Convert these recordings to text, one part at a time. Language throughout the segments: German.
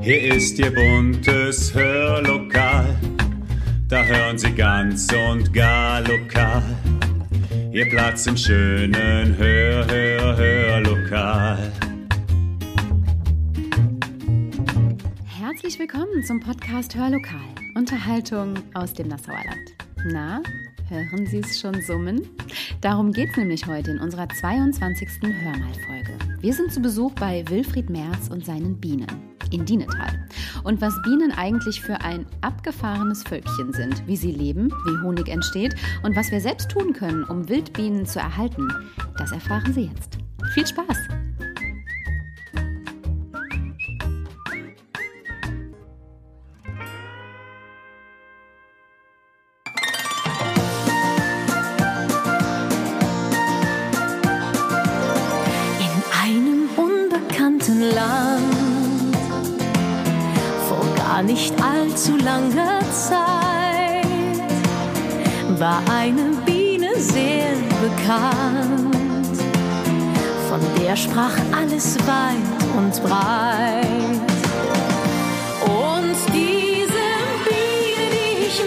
Hier ist Ihr buntes Hörlokal, da hören Sie ganz und gar lokal. Ihr Platz im schönen Hör, Hör, Hörlokal. Herzlich willkommen zum Podcast Hörlokal. Unterhaltung aus dem Nassauer Land. Na, hören Sie es schon summen? Darum geht es nämlich heute in unserer 22. Hörmalfolge. Wir sind zu Besuch bei Wilfried Merz und seinen Bienen in Dienetal. Und was Bienen eigentlich für ein abgefahrenes Völkchen sind, wie sie leben, wie Honig entsteht und was wir selbst tun können, um Wildbienen zu erhalten, das erfahren Sie jetzt. Viel Spaß! Allzu langer Zeit war eine Biene sehr bekannt. Von der sprach alles weit und breit. Ich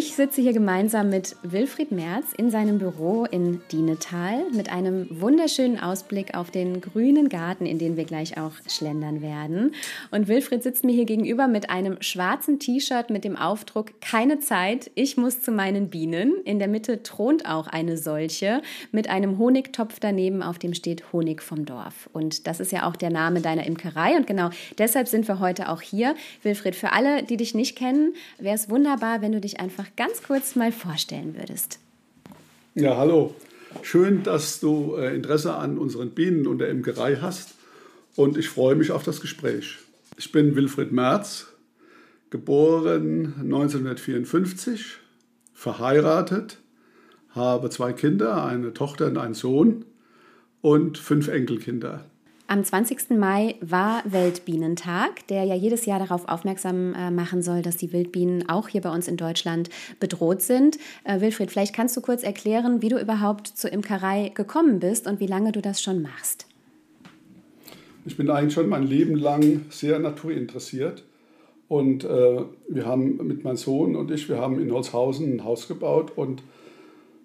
sitze hier gemeinsam mit Wilfried Merz in seinem Büro in Dienetal mit einem wunderschönen Ausblick auf den grünen Garten, in den wir gleich auch schlendern werden. Und Wilfried sitzt mir hier gegenüber mit einem schwarzen T-Shirt mit dem Aufdruck Keine Zeit, ich muss zu meinen Bienen. In der Mitte thront auch eine solche mit einem Honigtopf daneben, auf dem steht Honig vom Dorf. Und das ist ja auch der Name deiner Imkerei. Und genau deshalb sind wir heute auch hier. Wilfried, für alle, die dich nicht kennen, wäre es wunderbar, wenn du dich einfach einfach ganz kurz mal vorstellen würdest. Ja, hallo. Schön, dass du äh, Interesse an unseren Bienen und der Imkerei hast und ich freue mich auf das Gespräch. Ich bin Wilfried Merz, geboren 1954, verheiratet, habe zwei Kinder, eine Tochter und einen Sohn und fünf Enkelkinder. Am 20. Mai war Weltbienentag, der ja jedes Jahr darauf aufmerksam äh, machen soll, dass die Wildbienen auch hier bei uns in Deutschland bedroht sind. Äh, Wilfried, vielleicht kannst du kurz erklären, wie du überhaupt zur Imkerei gekommen bist und wie lange du das schon machst. Ich bin eigentlich schon mein Leben lang sehr naturinteressiert. Und äh, wir haben mit meinem Sohn und ich, wir haben in Holzhausen ein Haus gebaut und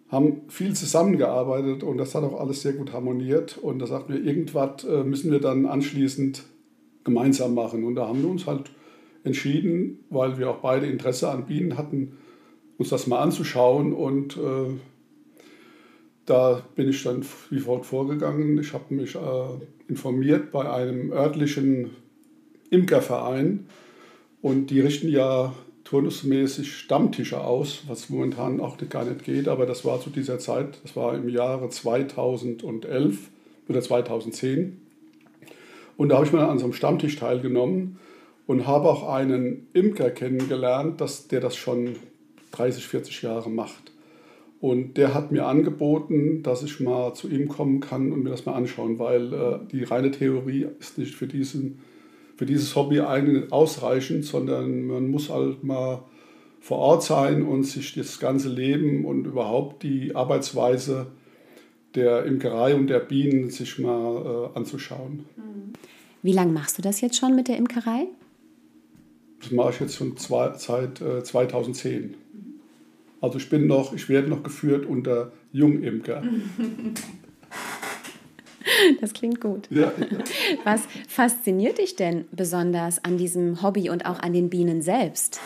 haben viel zusammengearbeitet und das hat auch alles sehr gut harmoniert. Und da sagten wir, irgendwas äh, müssen wir dann anschließend gemeinsam machen. Und da haben wir uns halt entschieden, weil wir auch beide Interesse an Bienen hatten, uns das mal anzuschauen. Und äh, da bin ich dann wie folgt vorgegangen. Ich habe mich äh, informiert bei einem örtlichen Imkerverein und die richten ja turnusmäßig Stammtische aus, was momentan auch gar nicht geht, aber das war zu dieser Zeit, das war im Jahre 2011 oder 2010. Und da habe ich mal an so einem Stammtisch teilgenommen und habe auch einen Imker kennengelernt, dass, der das schon 30, 40 Jahre macht. Und der hat mir angeboten, dass ich mal zu ihm kommen kann und mir das mal anschauen, weil äh, die reine Theorie ist nicht für diesen für dieses Hobby eigentlich ausreichend, sondern man muss halt mal vor Ort sein und sich das ganze Leben und überhaupt die Arbeitsweise der Imkerei und der Bienen sich mal äh, anzuschauen. Wie lange machst du das jetzt schon mit der Imkerei? Das mache ich jetzt schon zwei, seit äh, 2010. Also ich bin noch, ich werde noch geführt unter Jungimker. Das klingt gut. Ja, Was fasziniert dich denn besonders an diesem Hobby und auch an den Bienen selbst?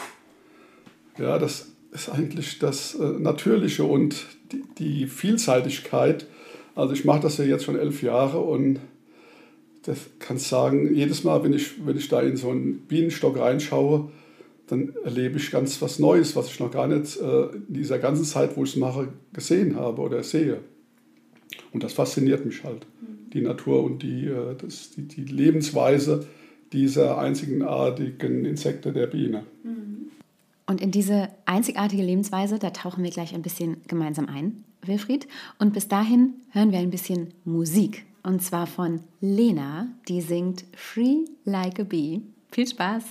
Ja, das ist eigentlich das äh, Natürliche und die, die Vielseitigkeit. Also ich mache das ja jetzt schon elf Jahre und das kannst sagen, jedes Mal, wenn ich, wenn ich da in so einen Bienenstock reinschaue, dann erlebe ich ganz was Neues, was ich noch gar nicht äh, in dieser ganzen Zeit, wo ich es mache, gesehen habe oder sehe. Und das fasziniert mich halt die Natur und die, äh, das, die, die Lebensweise dieser einzigartigen Insekten der Biene. Und in diese einzigartige Lebensweise, da tauchen wir gleich ein bisschen gemeinsam ein, Wilfried. Und bis dahin hören wir ein bisschen Musik. Und zwar von Lena, die singt Free Like a Bee. Viel Spaß!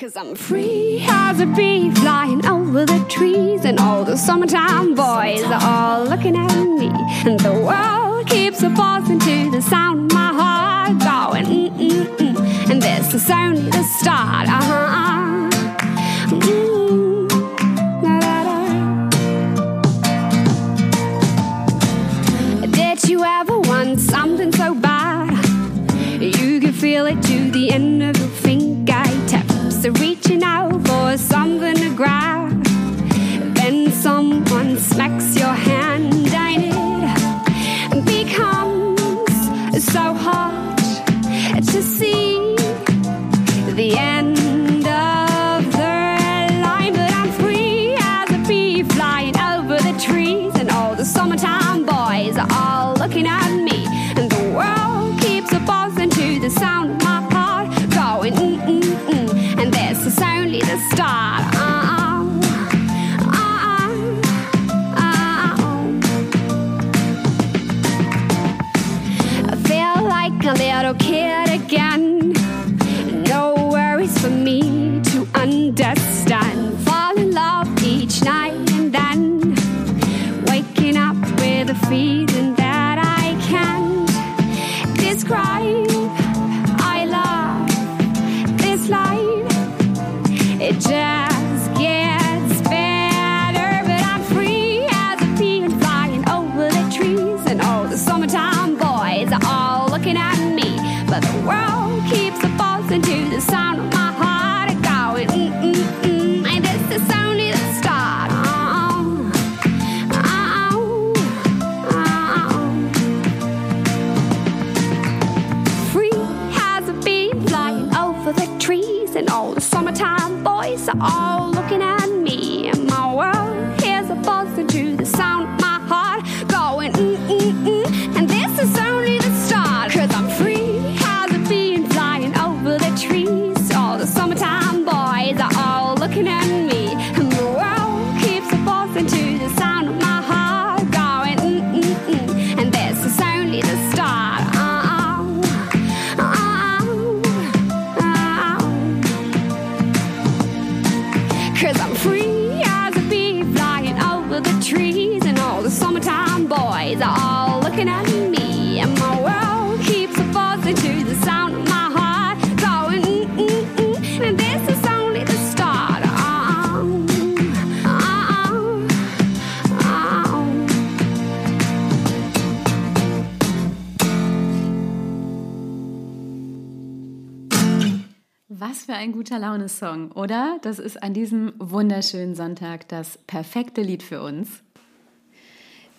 Cause I'm free as a bee flying over the trees And all the summertime boys are all looking at me. And the world keeps a buzzing to the sound of my heart going mm-mm-mm And this is only the start, uh-huh. uh-huh. Guter Laune-Song, oder? Das ist an diesem wunderschönen Sonntag das perfekte Lied für uns.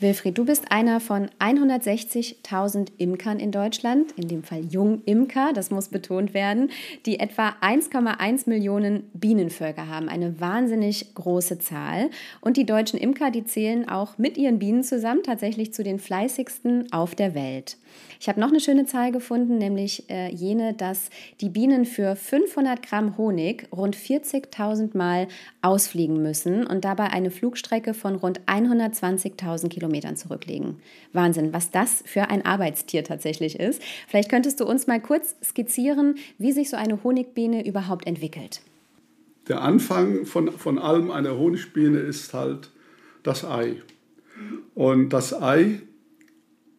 Wilfried, du bist einer von 160.000 Imkern in Deutschland, in dem Fall Jungimker, das muss betont werden, die etwa 1,1 Millionen Bienenvölker haben. Eine wahnsinnig große Zahl. Und die deutschen Imker, die zählen auch mit ihren Bienen zusammen tatsächlich zu den fleißigsten auf der Welt. Ich habe noch eine schöne Zahl gefunden, nämlich äh, jene, dass die Bienen für 500 Gramm Honig rund 40.000 Mal ausfliegen müssen und dabei eine Flugstrecke von rund 120.000 Kilometern zurücklegen. Wahnsinn, was das für ein Arbeitstier tatsächlich ist. Vielleicht könntest du uns mal kurz skizzieren, wie sich so eine Honigbiene überhaupt entwickelt. Der Anfang von, von allem einer Honigbiene ist halt das Ei. Und das Ei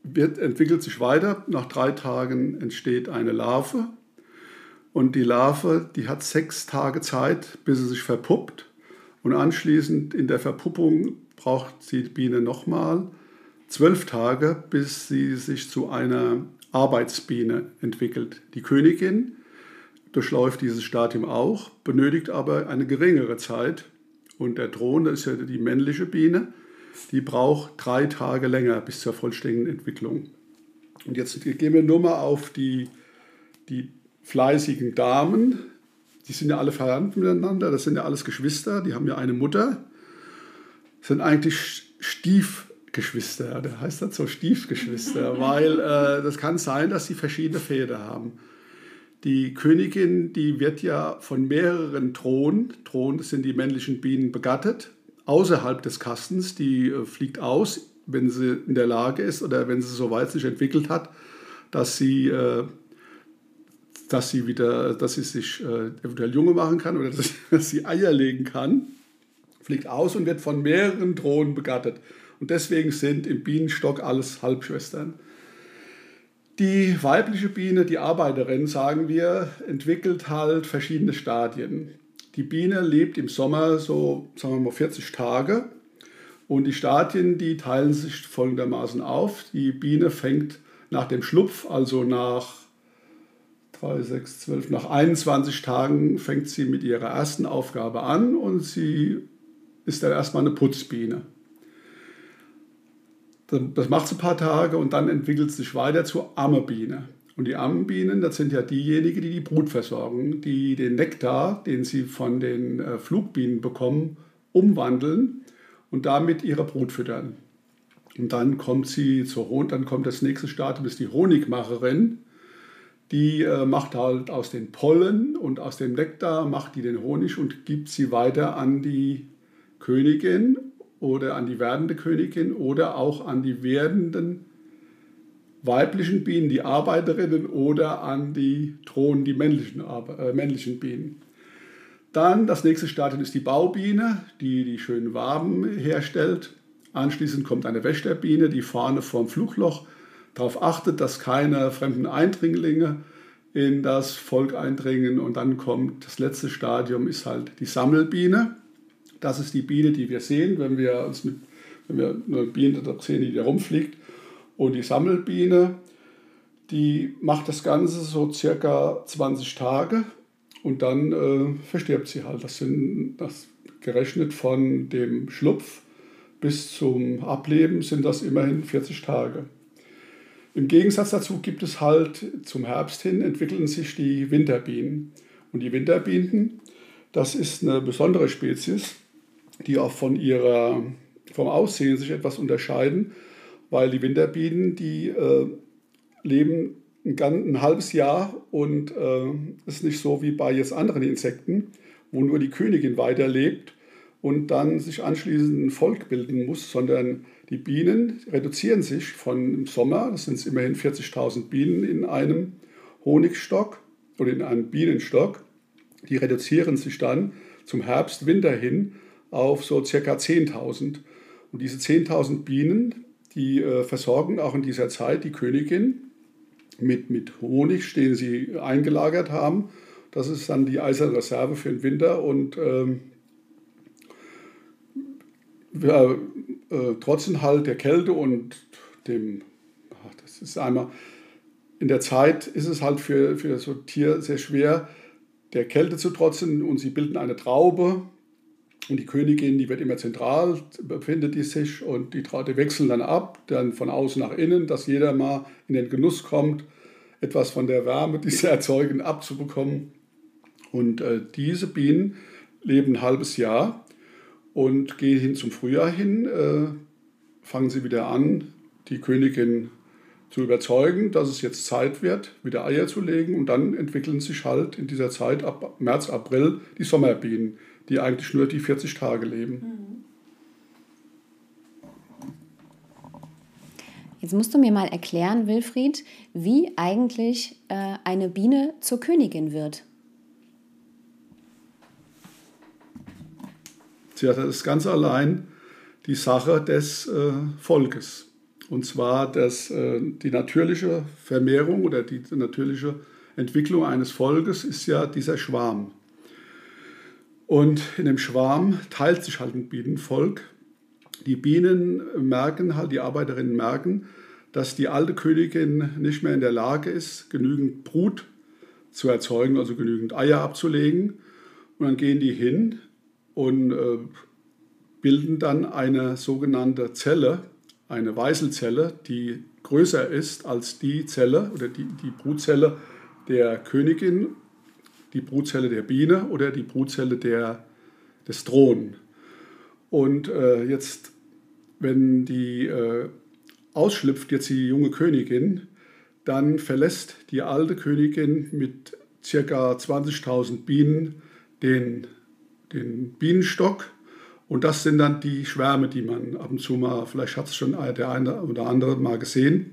wird, entwickelt sich weiter. Nach drei Tagen entsteht eine Larve. Und die Larve, die hat sechs Tage Zeit, bis sie sich verpuppt. Und anschließend in der Verpuppung braucht die Biene nochmal zwölf Tage, bis sie sich zu einer Arbeitsbiene entwickelt. Die Königin durchläuft dieses Stadium auch, benötigt aber eine geringere Zeit. Und der Drohne ist ja die männliche Biene, die braucht drei Tage länger bis zur vollständigen Entwicklung. Und jetzt gehen wir nur mal auf die, die fleißigen Damen. Die sind ja alle verwandt miteinander, das sind ja alles Geschwister, die haben ja eine Mutter. Sind eigentlich Stiefgeschwister, der heißt das so Stiefgeschwister, weil äh, das kann sein, dass sie verschiedene Väter haben. Die Königin, die wird ja von mehreren Drohnen, Drohnen das sind die männlichen Bienen, begattet, außerhalb des Kastens. Die äh, fliegt aus, wenn sie in der Lage ist oder wenn sie so weit sich entwickelt hat, dass sie, äh, dass sie wieder, dass sie sich äh, eventuell Junge machen kann oder dass, dass sie Eier legen kann. Fliegt aus und wird von mehreren Drohnen begattet. Und deswegen sind im Bienenstock alles Halbschwestern. Die weibliche Biene, die Arbeiterin, sagen wir, entwickelt halt verschiedene Stadien. Die Biene lebt im Sommer so, sagen wir mal, 40 Tage. Und die Stadien, die teilen sich folgendermaßen auf. Die Biene fängt nach dem Schlupf, also nach 3, 6, 12, nach 21 Tagen fängt sie mit ihrer ersten Aufgabe an und sie ist dann erstmal eine Putzbiene. Das macht sie ein paar Tage und dann entwickelt sie sich weiter zur Ammebiene. Und die Ammenbienen, das sind ja diejenigen, die die Brut versorgen, die den Nektar, den sie von den äh, Flugbienen bekommen, umwandeln und damit ihre Brut füttern. Und dann kommt sie zur Honig, dann kommt das nächste Stadium, ist die Honigmacherin. Die äh, macht halt aus den Pollen und aus dem Nektar macht die den Honig und gibt sie weiter an die Königin oder an die werdende Königin oder auch an die werdenden weiblichen Bienen, die Arbeiterinnen oder an die Drohnen, die männlichen, äh, männlichen Bienen. Dann das nächste Stadium ist die Baubiene, die die schönen Waben herstellt. Anschließend kommt eine Wächterbiene, die vorne vorm Flugloch darauf achtet, dass keine fremden Eindringlinge in das Volk eindringen. Und dann kommt das letzte Stadium, ist halt die Sammelbiene. Das ist die Biene, die wir sehen, wenn wir uns mit, wenn wir eine Biene sehen, die da rumfliegt. Und die Sammelbiene, die macht das Ganze so circa 20 Tage und dann äh, verstirbt sie halt. Das sind das gerechnet von dem Schlupf bis zum Ableben sind das immerhin 40 Tage. Im Gegensatz dazu gibt es halt zum Herbst hin entwickeln sich die Winterbienen. Und die Winterbienen, das ist eine besondere Spezies, die auch von ihrer, vom Aussehen sich etwas unterscheiden, weil die Winterbienen, die äh, leben ein, ein, halbes Jahr und äh, ist nicht so wie bei jetzt anderen Insekten, wo nur die Königin weiterlebt und dann sich anschließend ein Volk bilden muss, sondern die Bienen reduzieren sich von Sommer, das sind immerhin 40.000 Bienen in einem Honigstock oder in einem Bienenstock, die reduzieren sich dann zum Herbst, Winter hin auf so circa 10.000. Und diese 10.000 Bienen, die äh, versorgen auch in dieser Zeit die Königin mit, mit Honig, den sie eingelagert haben. Das ist dann die eiserne Reserve für den Winter und ähm, wir, äh, trotzdem halt der Kälte und dem, ach, das ist einmal, in der Zeit ist es halt für, für ein Tier sehr schwer, der Kälte zu trotzen und sie bilden eine Traube und die Königin, die wird immer zentral, befindet die sich und die, die wechseln dann ab, dann von außen nach innen, dass jeder mal in den Genuss kommt, etwas von der Wärme, die sie erzeugen, abzubekommen. Und äh, diese Bienen leben ein halbes Jahr und gehen hin zum Frühjahr hin, äh, fangen sie wieder an, die Königin zu überzeugen, dass es jetzt Zeit wird, wieder Eier zu legen. Und dann entwickeln sich halt in dieser Zeit ab März, April die Sommerbienen, die eigentlich nur die 40 Tage leben. Jetzt musst du mir mal erklären, Wilfried, wie eigentlich äh, eine Biene zur Königin wird. Ja, das ist ganz allein die Sache des äh, Volkes. Und zwar das, äh, die natürliche Vermehrung oder die natürliche Entwicklung eines Volkes ist ja dieser Schwarm. Und in dem Schwarm teilt sich halt ein Bienenvolk. Die Bienen merken halt, die Arbeiterinnen merken, dass die alte Königin nicht mehr in der Lage ist, genügend Brut zu erzeugen, also genügend Eier abzulegen. Und dann gehen die hin und äh, bilden dann eine sogenannte Zelle, eine Weißelzelle, die größer ist als die Zelle oder die, die Brutzelle der Königin, die Brutzelle der Biene oder die Brutzelle der, des Drohnen. Und äh, jetzt, wenn die äh, ausschlüpft, jetzt die junge Königin, dann verlässt die alte Königin mit ca. 20.000 Bienen den den Bienenstock. Und das sind dann die Schwärme, die man ab und zu mal, vielleicht hat es schon der eine oder andere mal gesehen,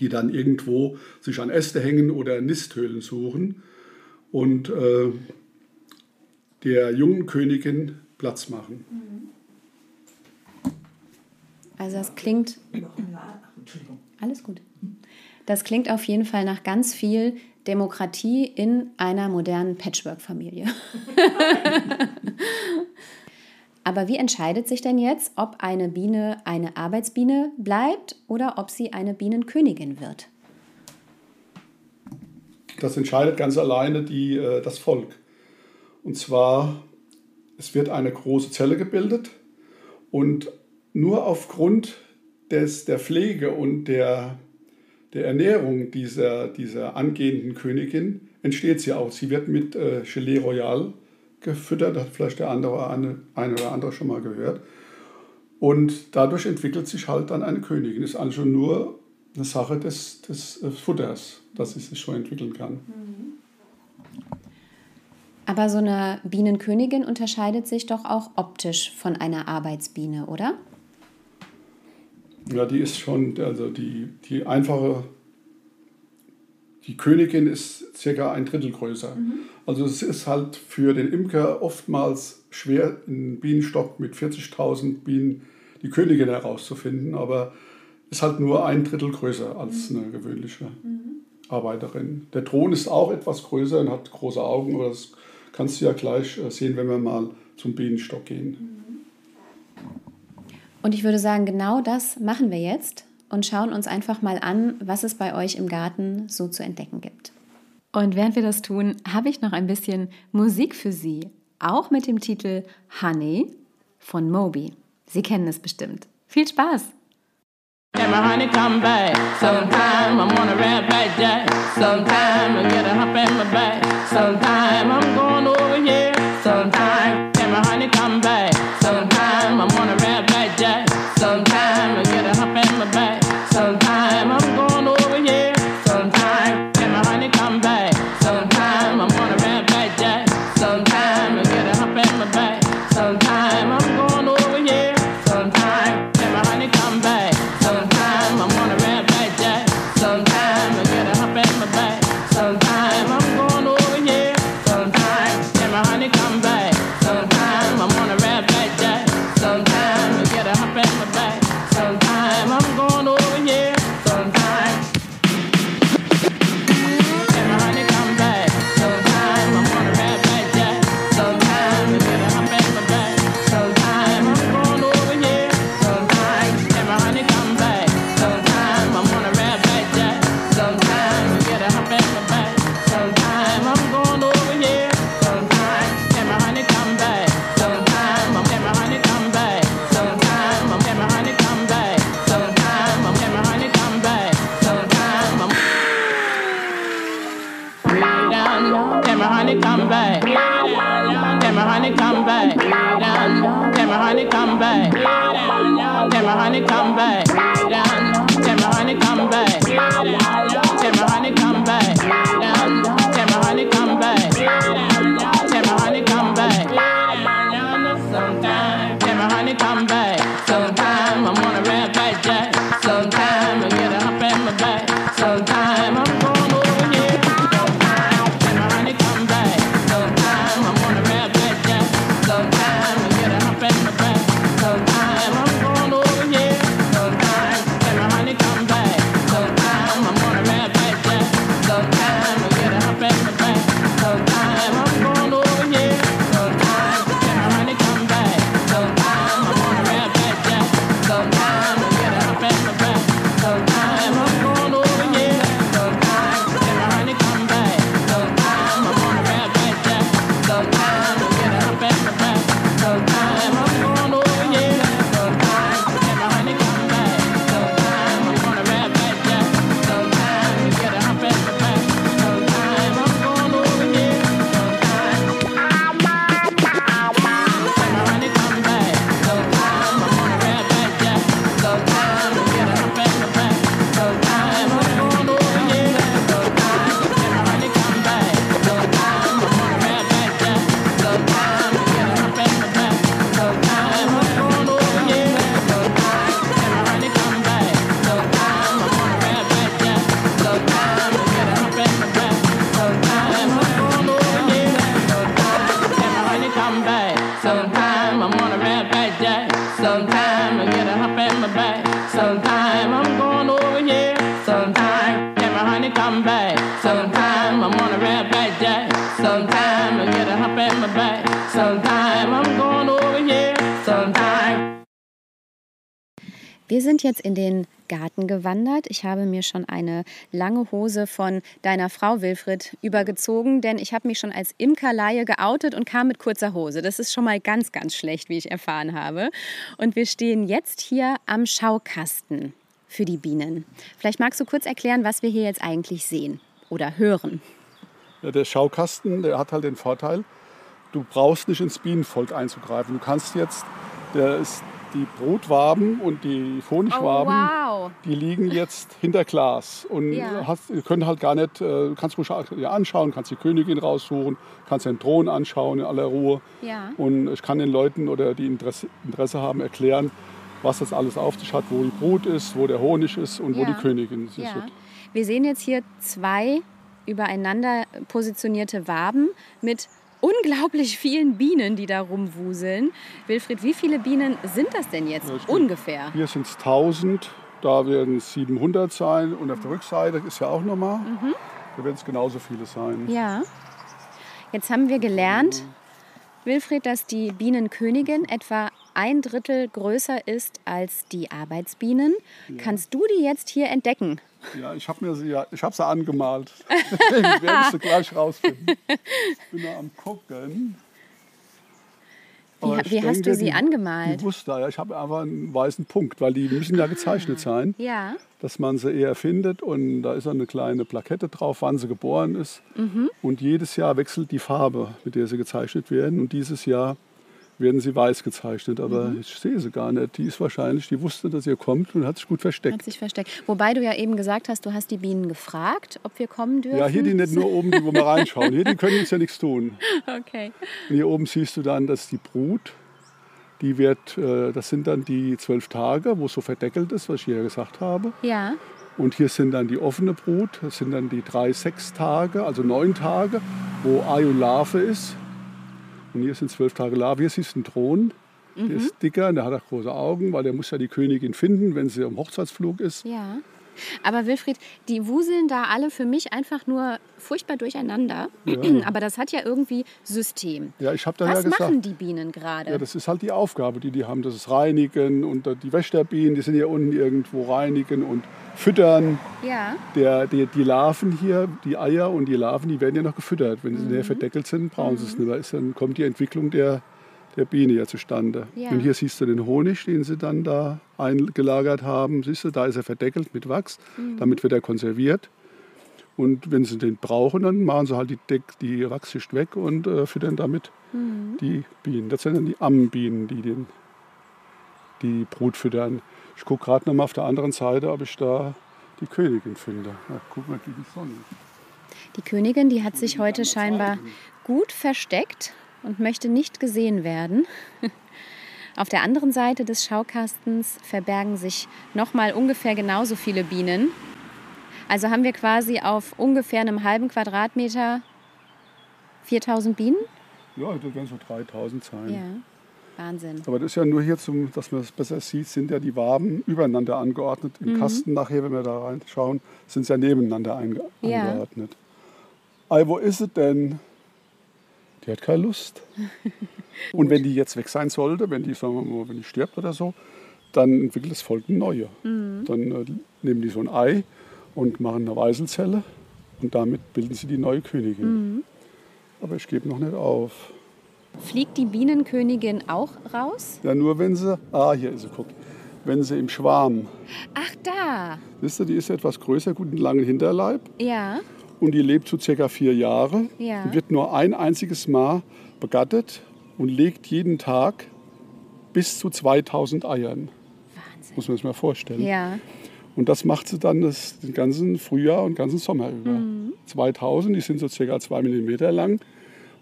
die dann irgendwo sich an Äste hängen oder Nisthöhlen suchen und äh, der jungen Königin Platz machen. Also das klingt... Alles gut. Das klingt auf jeden Fall nach ganz viel Demokratie in einer modernen Patchwork-Familie. Aber wie entscheidet sich denn jetzt, ob eine Biene eine Arbeitsbiene bleibt oder ob sie eine Bienenkönigin wird? Das entscheidet ganz alleine die, äh, das Volk. Und zwar, es wird eine große Zelle gebildet und nur aufgrund des, der Pflege und der der Ernährung dieser, dieser angehenden Königin entsteht sie auch. Sie wird mit äh, Gelee Royal gefüttert, hat vielleicht der andere eine, eine oder andere schon mal gehört. Und dadurch entwickelt sich halt dann eine Königin. Ist also nur eine Sache des, des äh, Futters, dass sie sich so entwickeln kann. Aber so eine Bienenkönigin unterscheidet sich doch auch optisch von einer Arbeitsbiene, oder? Ja, die ist schon, also die, die einfache, die Königin ist circa ein Drittel größer. Mhm. Also es ist halt für den Imker oftmals schwer, in Bienenstock mit 40.000 Bienen die Königin herauszufinden, aber ist halt nur ein Drittel größer als mhm. eine gewöhnliche mhm. Arbeiterin. Der Thron ist auch etwas größer und hat große Augen, aber das kannst du ja gleich äh, sehen, wenn wir mal zum Bienenstock gehen. Mhm. Und ich würde sagen, genau das machen wir jetzt und schauen uns einfach mal an, was es bei euch im Garten so zu entdecken gibt. Und während wir das tun, habe ich noch ein bisschen Musik für Sie, auch mit dem Titel Honey von Moby. Sie kennen es bestimmt. Viel Spaß! And my honey come back. Sometime I'm on a red back jack. Sometime I get a hop in my back. Sometime I'm going over here. Sometime and my honey come back. Sometime back. And my honey come back. My honey come back. My honey come back. Sind jetzt in den Garten gewandert. Ich habe mir schon eine lange Hose von deiner Frau Wilfried übergezogen, denn ich habe mich schon als Imkerlaie geoutet und kam mit kurzer Hose. Das ist schon mal ganz, ganz schlecht, wie ich erfahren habe. Und wir stehen jetzt hier am Schaukasten für die Bienen. Vielleicht magst du kurz erklären, was wir hier jetzt eigentlich sehen oder hören. Ja, der Schaukasten, der hat halt den Vorteil, du brauchst nicht ins Bienenvolk einzugreifen. Du kannst jetzt, der ist die Brutwaben und die Honigwaben, Oh, wow. die liegen jetzt hinter Glas und Ja. hast, können halt gar nicht, äh, kannst ja, anschauen, kannst die Königin raussuchen, kannst den Thron anschauen in aller Ruhe. Ja. Und ich kann den Leuten oder die Interesse, Interesse haben erklären, was das alles auf sich hat, wo die Brut ist, wo der Honig ist und wo Ja. die Königin ist. Wir sehen jetzt hier zwei übereinander positionierte Waben mit unglaublich vielen Bienen, die da rumwuseln. Wilfried, wie viele Bienen sind das denn jetzt Ja, ungefähr? Hier sind es 1000, da werden es 700 sein und auf der Rückseite ist ja auch nochmal, da werden es genauso viele sein. Mhm. Ja. Jetzt haben wir gelernt, Wilfried, dass die Bienenkönigin etwa ein Drittel größer ist als die Arbeitsbienen. Kannst du die jetzt hier entdecken? Ja, ich habe mir sie, ja, ich habe sie angemalt. Deswegen werdest du gleich rausfinden. Ich bin da am gucken. Aber Wie, wie hast denke, du sie die- angemalt? Die wusste, ja, ich habe einfach einen weißen Punkt, weil die müssen ja gezeichnet sein, Ja. dass man sie eher findet. Und da ist eine kleine Plakette drauf, wann sie geboren ist. Mhm. Und jedes Jahr wechselt die Farbe, mit der sie gezeichnet werden. Und dieses Jahr werden sie weiß gezeichnet. Aber Mhm. ich sehe sie gar nicht. Die ist wahrscheinlich, die wusste, dass ihr kommt und hat sich gut versteckt. Hat sich versteckt. Wobei du ja eben gesagt hast, du hast die Bienen gefragt, ob wir kommen dürfen. Ja, hier die nicht nur oben, die wo wir reinschauen. Hier, die können uns ja nichts tun. Okay. Und hier oben siehst du dann, dass die Brut, die wird, äh, das sind dann die zwölf Tage, wo es so verdeckelt ist, was ich hier gesagt habe. Ja. Und hier sind dann die offene Brut, das sind dann die drei, sechs Tage, also neun Tage, wo Ei und Larve ist. Und hier sind zwölf Tage Larve. Hier siehst du einen Thron, der ist dicker, und der hat auch große Augen, weil der muss ja die Königin finden, wenn sie am Hochzeitsflug ist. Ja. Aber Wilfried, die wuseln da alle für mich einfach nur furchtbar durcheinander. Aber das hat ja irgendwie System. Ja, ich habe dann Was ja gesagt, machen die Bienen gerade? Ja, das ist halt die Aufgabe, die die haben. Das ist Reinigen und die Wächterbienen, die sind hier unten irgendwo reinigen und füttern. ja. Der, die, die Larven hier, die Eier und die Larven, die werden ja noch gefüttert. Wenn sie Mhm. näher verdeckelt sind, brauchen sie es nicht mehr. Ist, dann kommt die Entwicklung der, der Biene ja zustande. Ja. Und hier siehst du den Honig, den sie dann da eingelagert haben. Siehst du, da ist er verdeckelt mit Wachs. Mhm. Damit wird er konserviert. Und wenn sie den brauchen, dann machen sie halt die, Deck, die Wachsschicht weg und äh, füttern damit Mhm. die Bienen. Das sind dann die Ammenbienen, die den, die Brut füttern. Ich gucke gerade noch mal auf der anderen Seite, ob ich da die Königin finde. Ja, guck mal, die Sonne. Die Königin, die hat sich heute scheinbar gut versteckt und möchte nicht gesehen werden. Auf der anderen Seite des Schaukastens verbergen sich nochmal ungefähr genauso viele Bienen. Also haben wir quasi auf ungefähr einem halben Quadratmeter 4000 Bienen? Ja, das werden so 3000 sein. Ja, Wahnsinn. Aber das ist ja nur hier, zum, dass man es besser sieht, sind ja die Waben übereinander angeordnet. Mhm. Im Kasten nachher, wenn wir da reinschauen, sind sie ja nebeneinander Ja. angeordnet. Ei, wo ist sie denn? Die hat keine Lust. Und wenn die jetzt weg sein sollte, wenn die, sagen wir mal, wenn die stirbt oder so, dann entwickelt das Volk eine neue. Mhm. Dann äh, nehmen die so ein Ei und machen eine Weißelzelle und damit bilden sie die neue Königin. Mhm. Aber ich gebe noch nicht auf. Fliegt die Bienenkönigin auch raus? Ja, nur wenn sie, ah, hier ist sie, guck, wenn sie im Schwarm, Ach, da. wisst ihr, die ist etwas größer, gut einen langen Hinterleib Ja. Und die lebt so circa vier Jahre. Ja. Wird nur ein einziges Mal begattet und legt jeden Tag bis zu 2000 Eiern. Wahnsinn. Muss man sich mal vorstellen. Ja. Und das macht sie dann das, den ganzen Frühjahr und ganzen Sommer über. 2000, die sind so circa zwei Millimeter lang.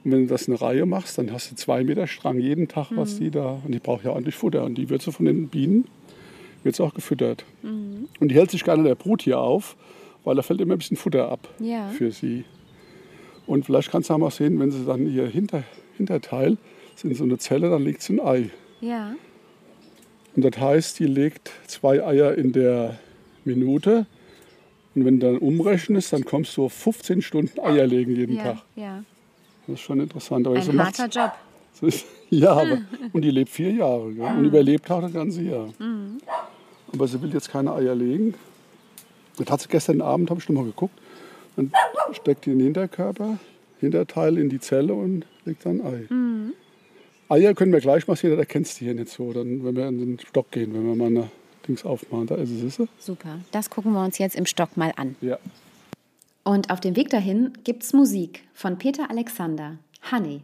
Und wenn du das eine Reihe machst, dann hast du zwei Meter Strang jeden Tag, was die da. Und die braucht ja ordentlich Futter. Und die wird so von den Bienen wird sie auch gefüttert. Und die hält sich gerne der Brut hier auf, weil da fällt immer ein bisschen Futter ab Ja. für sie. Und vielleicht kannst du auch mal sehen, wenn sie dann ihr Hinter, Hinterteil in so eine Zelle, dann legt sie ein Ei. Ja. Und das heißt, die legt zwei Eier in der Minute. Und wenn du dann umrechnest, dann kommst du auf 15 Stunden Eier legen jeden Ja. Tag. ja. Das ist schon interessant. Aber so Ein macht's- harter Job. so ist- ja, aber, und die lebt vier Jahre gell? und überlebt auch das ganze Jahr. Aber sie will jetzt keine Eier legen. Das hat sie gestern Abend, habe ich noch mal geguckt, dann steckt die den Hinterkörper, Hinterteil in die Zelle und legt dann ein Ei. Eier können wir gleich mal sehen, das erkennst du hier nicht so, dann, wenn wir in den Stock gehen, wenn wir mal eine Dings aufmachen. Da ist es, siehst du? Super. Das gucken wir uns jetzt im Stock mal an. Ja. Und auf dem Weg dahin gibt's Musik von Peter Alexander. Honey.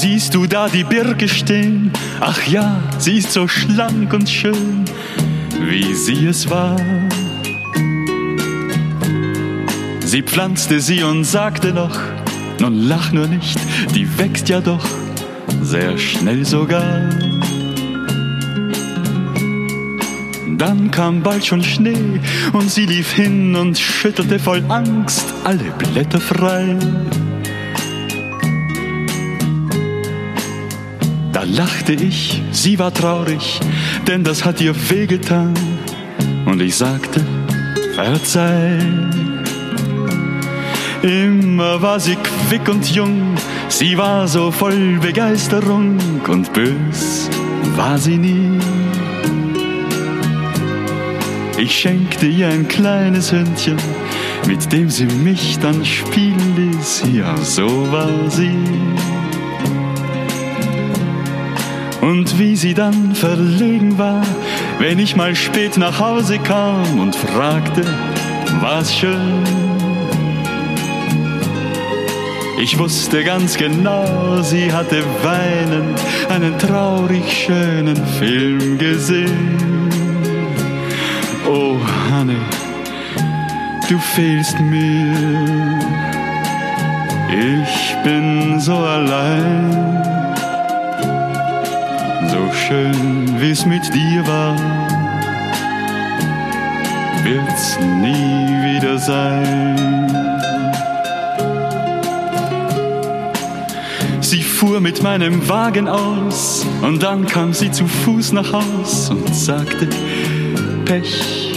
Siehst du da die Birke stehen? Ach ja, sie ist so schlank und schön, wie sie es war. Sie pflanzte sie und sagte noch, nun lach nur nicht, die wächst ja doch sehr schnell sogar. Dann kam bald schon Schnee und sie lief hin und schüttelte voll Angst alle Blätter frei. Lachte ich, sie war traurig, denn das hat ihr wehgetan. Und ich sagte, verzeih. Immer war sie quick und jung, sie war so voll Begeisterung und bös war sie nie. Ich schenkte ihr ein kleines Hündchen, mit dem sie mich dann spielen ließ. Ja, so war sie. Und wie sie dann verlegen war, wenn ich mal spät nach Hause kam und fragte, war's schön? Ich wusste ganz genau, sie hatte weinend einen traurig schönen Film gesehen. Oh, Hanne, du fehlst mir. Ich bin so allein. Schön, wie's mit dir war, wird's nie wieder sein. Sie fuhr mit meinem Wagen aus und dann kam sie zu Fuß nach Haus und sagte, Pech.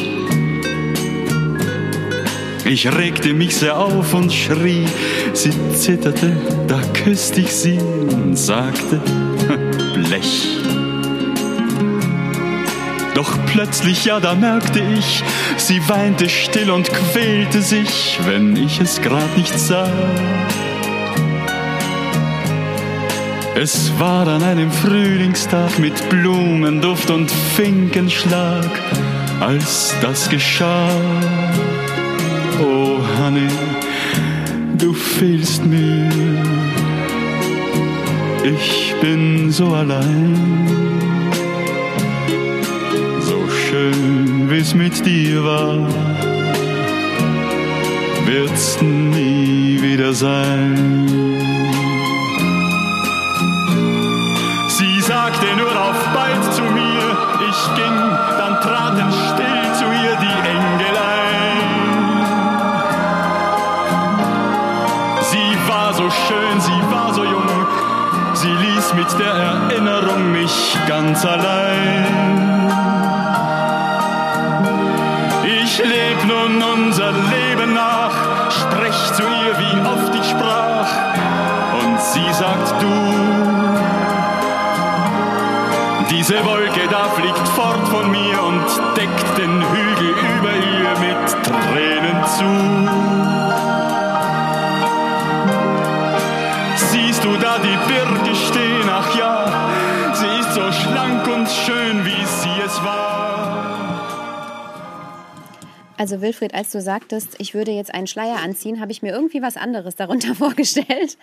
Ich regte mich sehr auf und schrie, sie zitterte, da küsste ich sie und sagte, Blech. Doch plötzlich, ja, da merkte ich, sie weinte still und quälte sich, wenn ich es grad nicht sah. Es war an einem Frühlingstag mit Blumenduft und Finkenschlag, als das geschah. Oh, Hanne, du fehlst mir. Ich bin so allein. Schön, wie's mit dir war, wird's nie wieder sein. Sie sagte nur auf bald zu mir, ich ging, dann traten still zu ihr die Engelein. Sie war so schön, sie war so jung, sie ließ mit der Erinnerung mich ganz allein. Also Wilfried, als du sagtest, ich würde jetzt einen Schleier anziehen, habe ich mir irgendwie was anderes darunter vorgestellt.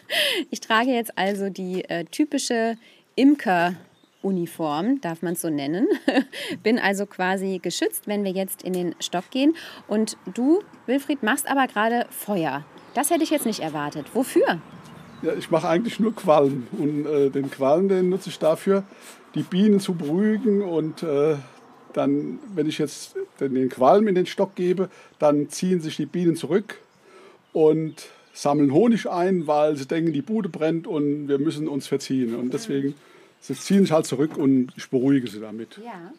Ich trage jetzt also die äh, typische Imker. Uniform, darf man es so nennen. Bin also quasi geschützt, wenn wir jetzt in den Stock gehen. Und du, Wilfried, machst aber gerade Feuer. Das hätte ich jetzt nicht erwartet. Wofür? Ja, ich mache eigentlich nur Qualm. Und äh, den Qualm, den nutze ich dafür, die Bienen zu beruhigen. Und äh, dann, wenn ich jetzt den Qualm in den Stock gebe, dann ziehen sich die Bienen zurück und sammeln Honig ein, weil sie denken, die Bude brennt und wir müssen uns verziehen. Und deswegen sie ziehen sich halt zurück und ich beruhige sie damit. Ja.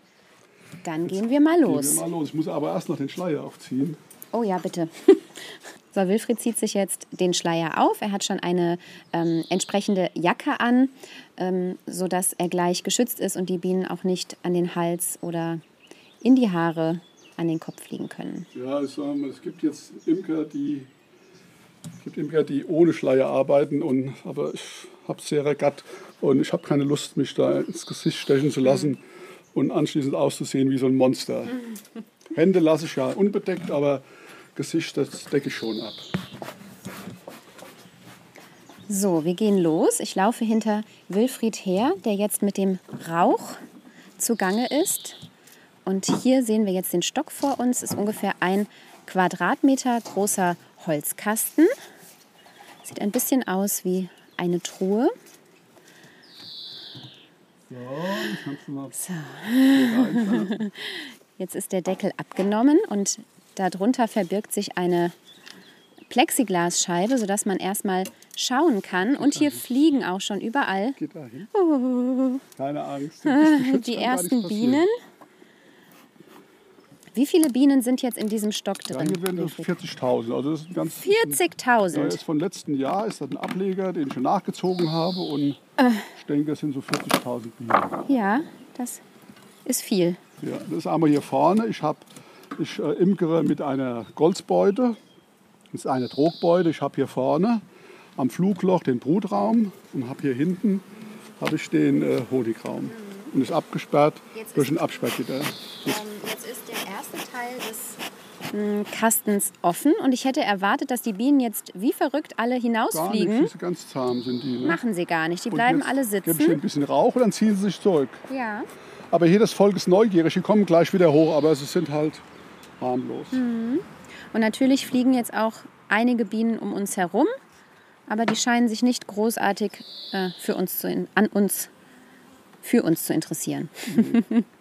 Dann gehen wir mal los. Gehen wir mal los. Ich muss aber erst noch den Schleier aufziehen. Oh ja, bitte. So, Wilfried zieht sich jetzt den Schleier auf. Er hat schon eine ähm, entsprechende Jacke an, ähm, sodass er gleich geschützt ist und die Bienen auch nicht an den Hals oder in die Haare an den Kopf fliegen können. Ja, sag mal, es gibt jetzt Imker, die, es gibt Imker, die ohne Schleier arbeiten, und, aber ich habe sehr regatt und ich habe keine Lust, mich da ins Gesicht stechen zu lassen und anschließend auszusehen wie so ein Monster. Hände lasse ich ja unbedeckt, aber Gesicht, das decke ich schon ab. So, wir gehen los. Ich laufe hinter Wilfried her, der jetzt mit dem Rauch zugange ist. Und hier sehen wir jetzt den Stock vor uns. Ist ungefähr ein Quadratmeter großer Holzkasten. Sieht ein bisschen aus wie eine Truhe. So, ich du mal So. Jetzt ist der Deckel abgenommen und darunter verbirgt sich eine Plexiglasscheibe, sodass man erstmal schauen kann. Und hier fliegen auch schon überall Geht da hin. Oh. Keine Angst. die ersten. Bienen. Wie viele Bienen sind jetzt in diesem Stock Ja, drin? hier werden das Wilfried? 40.000. Also das ist ein ganz Ja, 40.000. ist von letzten Jahr ist das ein Ableger, den ich schon nachgezogen habe. Und Äh. ich denke, das sind so 40.000 Bienen. Ja, das ist viel. Ja, das ist einmal hier vorne. Ich, hab, ich äh, imkere mit einer Goldsbeute. Das ist eine Trogbeute. Ich habe hier vorne am Flugloch den Brutraum und habe hier hinten habe ich den äh, Honigraum. Und ist abgesperrt Jetzt durch ein Absperrgitter. Jetzt Teil des Kastens offen und ich hätte erwartet, dass die Bienen jetzt wie verrückt alle Gar nicht, hinausfliegen. ganz zahm sind die. Ne? Machen sie gar nicht. Die bleiben alle sitzen. ein bisschen Rauch und dann ziehen sie sich zurück. Ja. Aber hier das Volk ist neugierig, die kommen gleich wieder hoch, aber sie sind halt harmlos. Hm. Und natürlich fliegen jetzt auch einige Bienen um uns herum, aber die scheinen sich nicht großartig äh, für uns zu in, an uns für uns zu interessieren.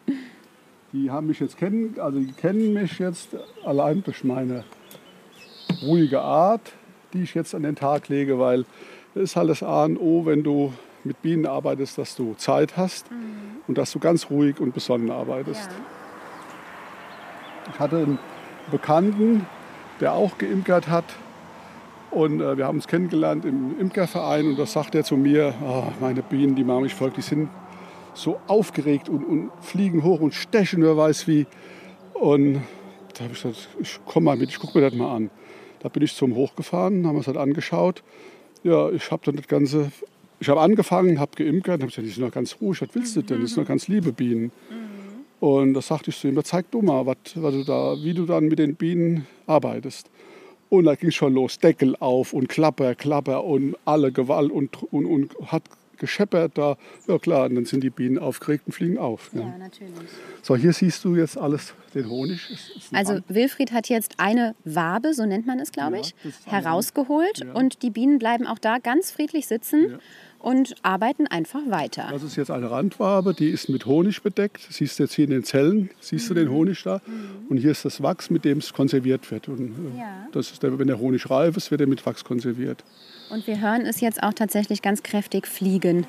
Die haben mich jetzt kennen, also die kennen mich jetzt allein durch meine ruhige Art, die ich jetzt an den Tag lege, weil das ist halt das A und O, wenn du mit Bienen arbeitest, dass du Zeit hast und dass du ganz ruhig und besonnen arbeitest. Ich hatte einen Bekannten, der auch geimkert hat. Und äh, wir haben uns kennengelernt im Imkerverein und da sagt er zu mir, "Ah, meine Bienen, die machen mich voll, die sind so aufgeregt und, und fliegen hoch und stechen, wer weiß wie. Und da habe ich gesagt, ich komm mal mit, ich gucke mir das mal an. Da bin ich zum hochgefahren, haben wir es halt angeschaut. Ja, ich habe dann das Ganze, ich habe angefangen, habe geimkert, habe gesagt, die sind noch ganz ruhig, was willst du denn? Das sind noch ganz liebe Bienen. Und da sagte ich zu ihm, "Ja, zeig du mal, was, was du da, wie du dann mit den Bienen arbeitest. Und da ging schon los, Deckel auf und Klapper, Klapper und alle Gewalt und, und, und hat gescheppert da. Ja klar, und dann sind die Bienen aufgeregt und fliegen auf. Ja. natürlich. So, hier siehst du jetzt alles, den Honig. Also An- Wilfried hat jetzt eine Wabe, so nennt man es, glaube Ja, ich, eine- herausgeholt Ja. und die Bienen bleiben auch da ganz friedlich sitzen Ja. Und arbeiten einfach weiter. Das ist jetzt eine Randwabe, die ist mit Honig bedeckt. Siehst du jetzt hier in den Zellen, siehst du den Honig da. Und hier ist das Wachs, mit dem es konserviert wird. Und äh, Ja. das ist der, wenn der Honig reif ist, wird er mit Wachs konserviert. Und wir hören es jetzt auch tatsächlich ganz kräftig fliegen.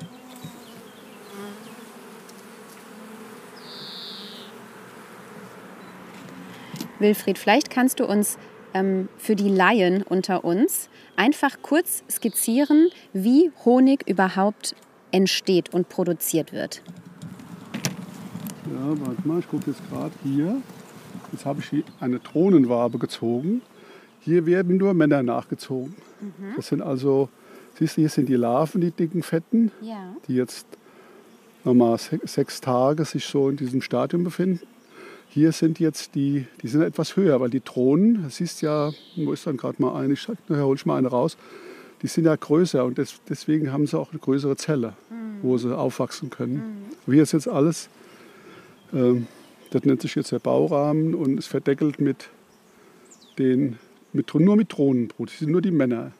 Wilfried, vielleicht kannst du uns ähm, für die Laien unter uns einfach kurz skizzieren, wie Honig überhaupt entsteht und produziert wird. Ja, warte mal, ich gucke jetzt gerade hier. Jetzt habe ich hier eine Drohnenwabe gezogen. Hier werden nur Männer nachgezogen. Das sind also, siehst du, hier sind die Larven, die dicken Fetten, Ja. die jetzt nochmal se sechs Tage sich so in diesem Stadium befinden. Hier sind jetzt die, die sind etwas höher, weil die Drohnen, das siehst ja, wo ist dann gerade mal eine, ich sag, nachher hol ich mal eine raus, die sind ja größer und des, deswegen haben sie auch eine größere Zelle, wo sie aufwachsen können. Wie ist jetzt alles, ähm, das nennt sich jetzt der Baurahmen und ist verdeckelt mit den, mit, nur mit Drohnenbrut, das sind nur die Männer,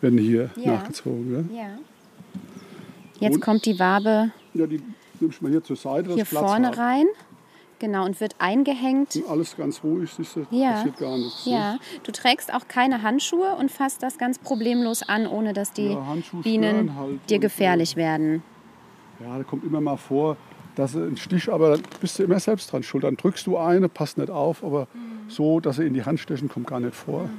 werden hier Ja. nachgezogen. Ja? ja. Jetzt Und- kommt die Wabe Ja, die nehme ich mal hier zur Seite, hier vorne habe. rein. Genau, und wird eingehängt. Und alles ganz ruhig, siehst du, Ja. passiert gar nichts. ne? Ja, du trägst auch keine Handschuhe und fasst das ganz problemlos an, ohne dass die Ja, Bienen halt dir und, gefährlich werden. Ja, da kommt immer mal vor, dass einen Stich, aber dann bist du immer selbst dran schuld. Dann drückst du eine, passt nicht auf, aber Mhm. so, dass sie in die Hand stechen, kommt gar nicht vor. Und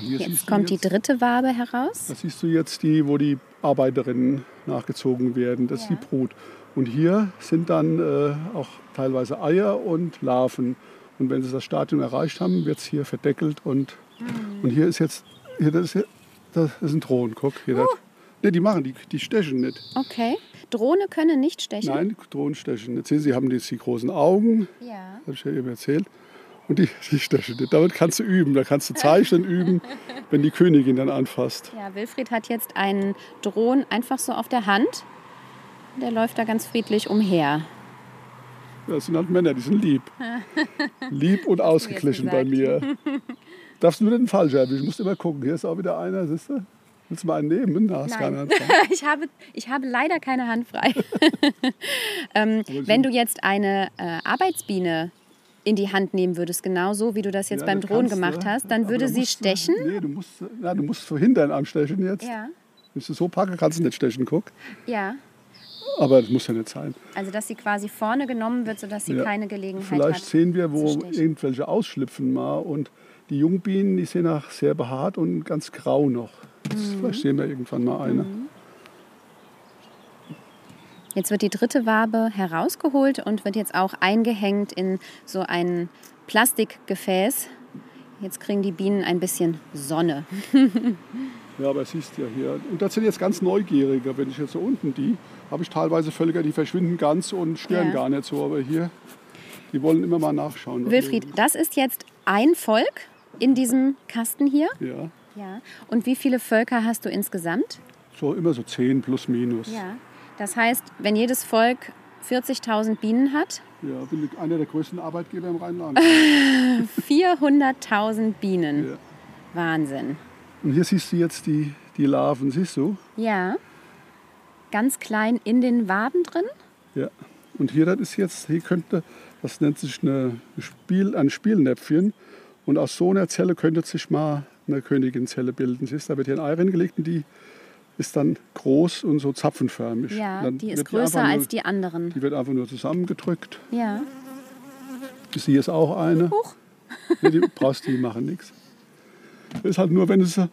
hier siehst Jetzt du kommt die jetzt, dritte Wabe heraus. Da siehst du jetzt die, wo die Arbeiterinnen nachgezogen werden. Das ist die Brut. Und hier sind dann äh, auch teilweise Eier und Larven. Und wenn sie das Stadium erreicht haben, wird es hier verdeckelt. Und, Mhm. und hier ist jetzt, hier, das, ist, das ist ein Thron, guck. Hier, Uh. nee, die machen, die, die stechen nicht. Okay. Drohne können nicht stechen. Nein, die Drohnen stechen. Sehen Sie, haben jetzt die großen Augen, Ja. habe ich ja eben erzählt. Und die, die stechen nicht. Damit kannst du üben. Da kannst du Zeichnen üben, wenn die Königin dann anfasst. Ja, Wilfried hat jetzt einen Drohnen einfach so auf der Hand. Der läuft da ganz friedlich umher. Das sind halt Männer, die sind lieb. Lieb und ausgeglichen bei mir. Darfst du nur den falsch erwischen. Ich muss immer gucken. Hier ist auch wieder einer, siehst du? Willst du mal einen nehmen? Na, hast keine Hand frei. ich habe, ich habe leider keine Hand frei. ähm, wenn du jetzt eine äh, Arbeitsbiene in die Hand nehmen würdest, genauso wie du das jetzt Ja, beim Drohnen gemacht hast, dann würde da sie musst du- stechen. Nee, du musst, ja, du musst so Hintern anstechen jetzt. Ja, Wenn ich das so packe, kannst du nicht stechen, guck. ja. Aber das muss ja nicht sein. Also dass sie quasi vorne genommen wird, sodass sie Ja. keine Gelegenheit Vielleicht hat. sehen wir, wo irgendwelche ausschlüpfen mal. Und die Jungbienen, die sind auch sehr behaart und ganz grau noch. Mhm. Vielleicht sehen wir irgendwann mal eine. Jetzt wird die dritte Wabe herausgeholt und wird jetzt auch eingehängt in so ein Plastikgefäß. Jetzt kriegen die Bienen ein bisschen Sonne. Ja, aber siehst ja hier. Und das sind jetzt ganz Neugierige. Wenn ich jetzt so unten die, habe ich teilweise Völker, die verschwinden ganz und stören Ja. gar nicht so. Aber hier, die wollen immer mal nachschauen. Wilfried, das ist jetzt ein Volk in diesem Kasten hier. Ja, Ja. Und wie viele Völker hast du insgesamt? so immer so 10 plus minus. Ja. Das heißt, wenn jedes Volk 40.000 Bienen hat, Ja, bin einer der größten Arbeitgeber im Rheinland. 400.000 Bienen. Ja. Wahnsinn. Und hier siehst du jetzt die, die Larven, siehst du? Ja. Ganz klein in den Waben drin. Ja. Und hier, das ist jetzt, hier könnte, das nennt sich eine Spiel, ein Spielnäpfchen. Und aus so einer Zelle könnte sich mal eine Königinzelle bilden. Siehst du, da wird hier ein Ei reingelegt und die ist dann groß und so zapfenförmig. Ja, die ist größer einfach nur, als die anderen. Die wird einfach nur zusammengedrückt. Ja. Hier ist auch eine. Huch. Nee, die brauchst die machen nichts. Das ist halt nur, wenn du sie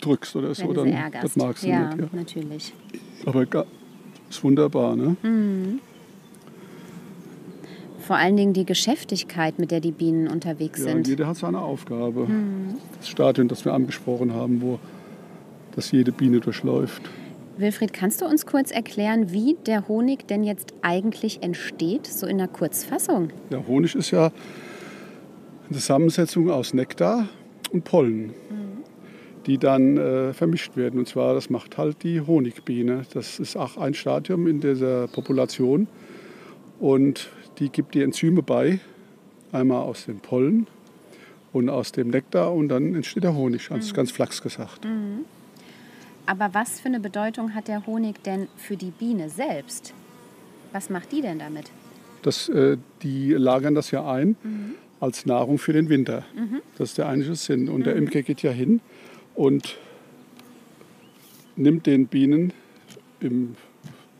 drückst oder so, dann ärgerst. das magst du ja, nicht. Ja. natürlich. Aber ist wunderbar, ne? Vor allen Dingen die Geschäftigkeit, mit der die Bienen unterwegs Ja, sind. jeder hat seine Aufgabe. Das Stadion, das wir angesprochen haben, wo das jede Biene durchläuft. Wilfried, kannst du uns kurz erklären, wie der Honig denn jetzt eigentlich entsteht, so in der Kurzfassung? Ja, Honig ist ja eine Zusammensetzung aus Nektar und Pollen, die dann äh, vermischt werden. Und zwar, das macht halt die Honigbiene. Das ist auch ein Stadium in dieser Population. Und die gibt die Enzyme bei, einmal aus dem Pollen und aus dem Nektar und dann entsteht der Honig. Das ist ganz flachs gesagt. Aber was für eine Bedeutung hat der Honig denn für die Biene selbst? Was macht die denn damit? Das, äh, die lagern das ja ein als Nahrung für den Winter. Das ist der eigentliche Sinn. Und der Imker geht ja hin und nimmt den Bienen im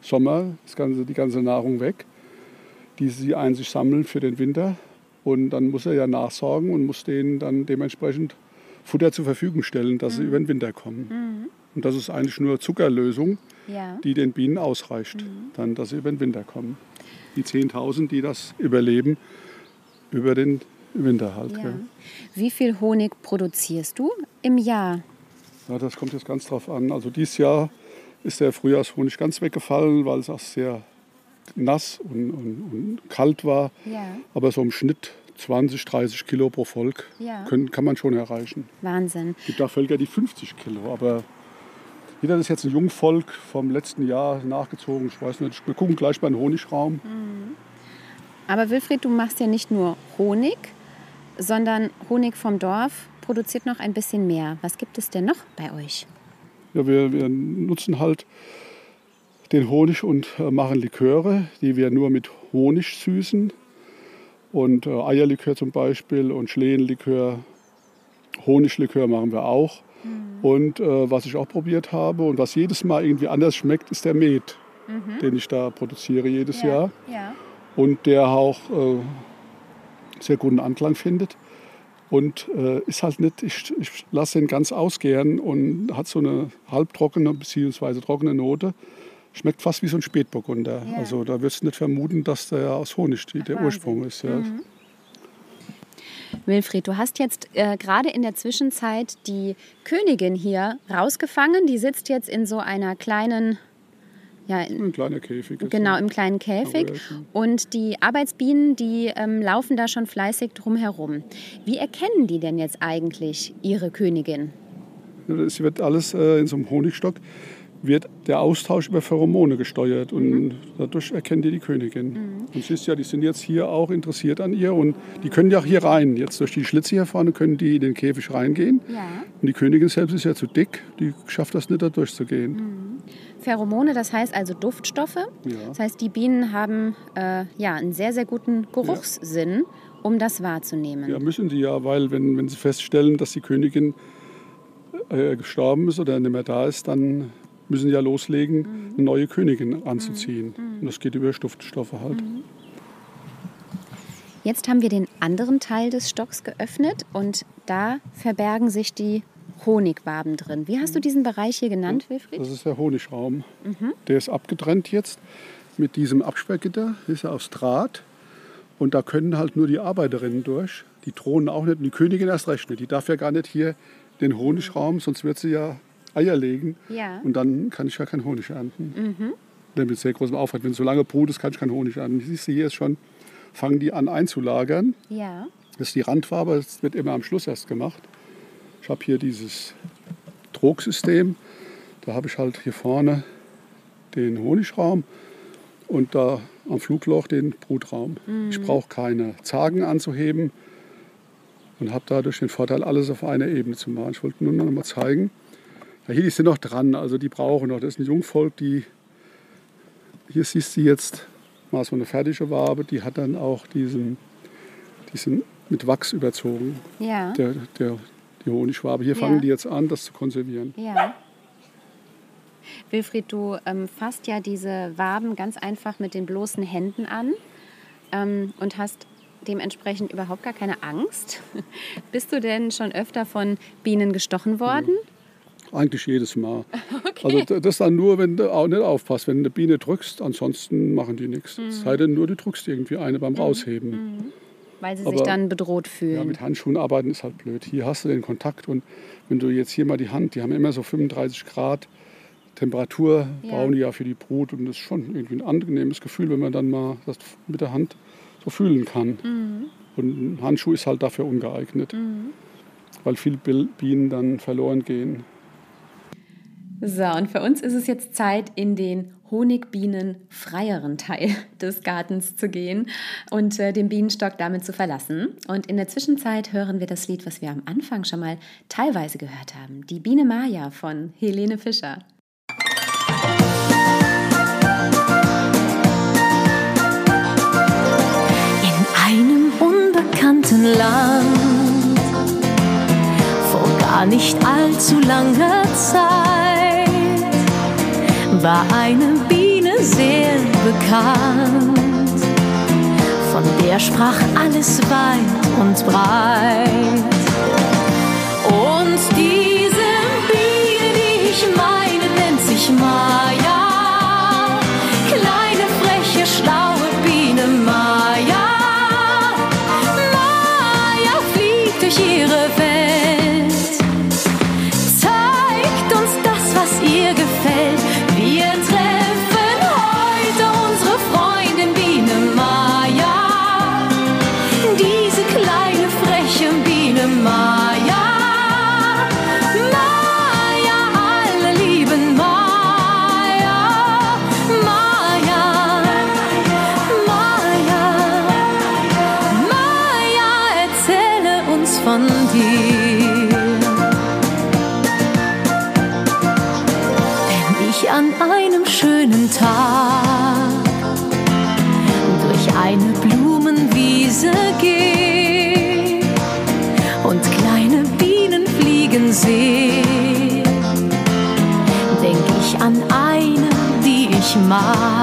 Sommer ganze, die ganze Nahrung weg, die sie ein sich sammeln für den Winter. Und dann muss er ja nachsorgen und muss denen dann dementsprechend Futter zur Verfügung stellen, dass sie über den Winter kommen. Und das ist eigentlich nur Zuckerlösung, Ja. die den Bienen ausreicht, dann, dass sie über den Winter kommen. Die 10.000, die das überleben, über den Winter halt. ja. Ja. Wie viel Honig produzierst du im Jahr? Ja, das kommt jetzt ganz drauf an. Also dieses Jahr ist der Frühjahrshonig ganz weggefallen, weil es auch sehr nass und, und, und kalt war. Ja. Aber so im Schnitt 20, 30 Kilo pro Volk können, kann man schon erreichen. Wahnsinn. Es gibt auch Völker, die 50 Kilo. Aber jeder ist jetzt ein Jungvolk vom letzten Jahr nachgezogen. Ich weiß nicht, wir gucken gleich den Honigraum. Aber Wilfried, du machst ja nicht nur Honig, sondern Honig vom Dorf produziert noch ein bisschen mehr. Was gibt es denn noch bei euch? Ja, wir, wir nutzen halt den Honig und äh, machen Liköre, die wir nur mit Honig süßen. Und äh, Eierlikör zum Beispiel und Schlehenlikör, Honiglikör machen wir auch. Und äh, was ich auch probiert habe und was jedes Mal irgendwie anders schmeckt, ist der Met, den ich da produziere jedes Jahr. Ja. Und der auch äh, sehr guten Anklang findet. Und äh, ist halt nicht, ich, ich lasse den ganz ausgären und hat so eine halbtrockene bzw. trockene Note. Schmeckt fast wie so ein Spätburgunder. Ja. Also da wirst du nicht vermuten, dass der aus Honig die, der Wahnsinn. Ursprung ist. Ja. Wilfried, du hast jetzt äh, gerade in der Zwischenzeit die Königin hier rausgefangen. Die sitzt jetzt in so einer kleinen ja, Ein kleiner Käfig. genau im kleinen Käfig. Und die Arbeitsbienen, die ähm, laufen da schon fleißig drumherum. Wie erkennen die denn jetzt eigentlich ihre Königin? Es wird alles äh, in so einem Honigstock, wird der Austausch über Pheromone gesteuert und dadurch erkennen die die Königin. Und siehst ja, die sind jetzt hier auch interessiert an ihr und die können ja auch hier rein. Jetzt durch die Schlitze hier vorne können die in den Käfig reingehen. Ja. Und die Königin selbst ist ja zu dick, die schafft das nicht, da durchzugehen. Pheromone, das heißt also Duftstoffe. Ja. Das heißt, die Bienen haben äh, ja, einen sehr, sehr guten Geruchssinn, um das wahrzunehmen. Ja, müssen die ja, weil wenn, wenn sie feststellen, dass die Königin äh, gestorben ist oder nicht mehr da ist, dann müssen sie ja loslegen, eine neue Königin anzuziehen. Und das geht über Duftstoffe halt. Jetzt haben wir den anderen Teil des Stocks geöffnet und da verbergen sich die Honigwaben drin. Wie hast du diesen Bereich hier genannt, Wilfried? Das ist der Honigraum. Der ist abgetrennt jetzt mit diesem Absperrgitter. Ist ja aus Draht. Und da können halt nur die Arbeiterinnen durch. Die Drohnen auch nicht. Und die Königin erst recht nicht. Die darf ja gar nicht hier den Honigraum, sonst wird sie ja Eier legen. Ja. Und dann kann ich ja keinen Honig ernten. Der mit sehr großem Aufwand. Wenn es so lange Brut ist, kann ich keinen Honig ernten. Siehst du, hier ist schon, fangen die an einzulagern. Ja. Das ist die Randfarbe, das wird immer am Schluss erst gemacht. Ich habe hier dieses Drogsystem. Da habe ich halt hier vorne den Honigraum und da am Flugloch den Brutraum. Ich brauche keine Zagen anzuheben und habe dadurch den Vorteil, alles auf einer Ebene zu machen. Ich wollte nur noch mal zeigen. Ja, hier, die sind noch dran, also die brauchen noch. Das ist ein Jungvolk, die. Hier siehst du jetzt mal so eine fertige Wabe, die hat dann auch diesen, diesen mit Wachs überzogen, Ja. der, der, die Honigwabe. Hier Ja. fangen die jetzt an, das zu konservieren. Ja. Wilfried, du ähm, fasst ja diese Waben ganz einfach mit den bloßen Händen an ähm, und hast dementsprechend überhaupt gar keine Angst. Bist du denn schon öfter von Bienen gestochen worden? Eigentlich jedes Mal. Also d- das dann nur, wenn du auch nicht aufpasst. Wenn du eine Biene drückst, ansonsten machen die nichts. Es sei denn nur, du drückst irgendwie eine beim Rausheben. Weil sie sich Aber- dann bedroht Ja, fühlen. mit Handschuhen arbeiten ist halt blöd. Hier hast du den Kontakt und wenn du jetzt hier mal die Hand, die haben immer so 35 Grad Temperatur, Ja. brauchen die ja für die Brut und das ist schon irgendwie ein angenehmes Gefühl, wenn man dann mal das mit der Hand so fühlen kann. Und ein Handschuh ist halt dafür ungeeignet, weil viele Bienen dann verloren gehen. So, und für uns ist es jetzt Zeit, in den Honigbienen-freieren Teil des Gartens zu gehen und äh, den Bienenstock damit zu verlassen. Und in der Zwischenzeit hören wir das Lied, was wir am Anfang schon mal teilweise gehört haben. Die Biene Maya von Helene Fischer. In einem unbekannten Land, vor gar nicht allzu langer Zeit, war eine Biene sehr bekannt. Von der sprach alles weit und breit. Und diese Biene, die ich meine, nennt sich Maya. Von dir. Wenn ich an einem schönen Tag durch eine Blumenwiese gehe und kleine Bienen fliegen sehe, denk ich an eine, die ich mag.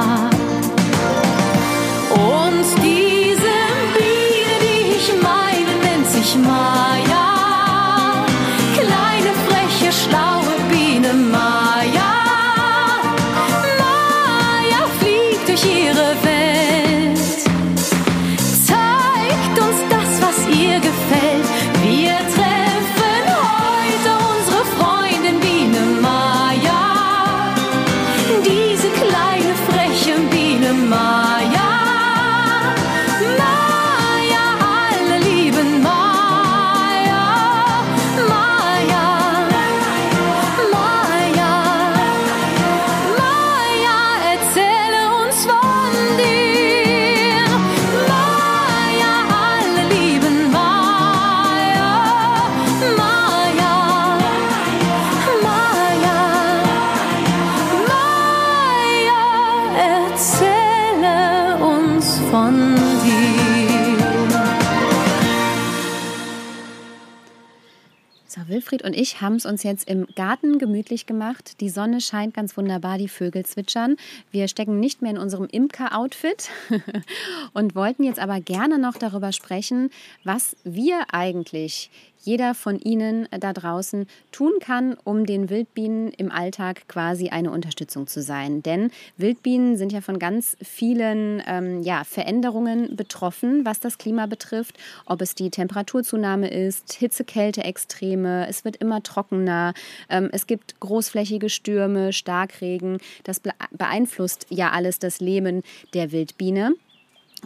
Und ich haben es uns jetzt im Garten gemütlich gemacht. Die Sonne scheint ganz wunderbar, die Vögel zwitschern. Wir stecken nicht mehr in unserem Imker-Outfit und wollten jetzt aber gerne noch darüber sprechen, was wir eigentlich jeder von Ihnen da draußen tun kann, um den Wildbienen im Alltag quasi eine Unterstützung zu sein. Denn Wildbienen sind ja von ganz vielen ähm, ja, Veränderungen betroffen, was das Klima betrifft. Ob es die Temperaturzunahme ist, Hitze, Kälte, Extreme, es wird immer trockener, ähm, es gibt großflächige Stürme, Starkregen. Das beeinflusst ja alles das Leben der Wildbiene.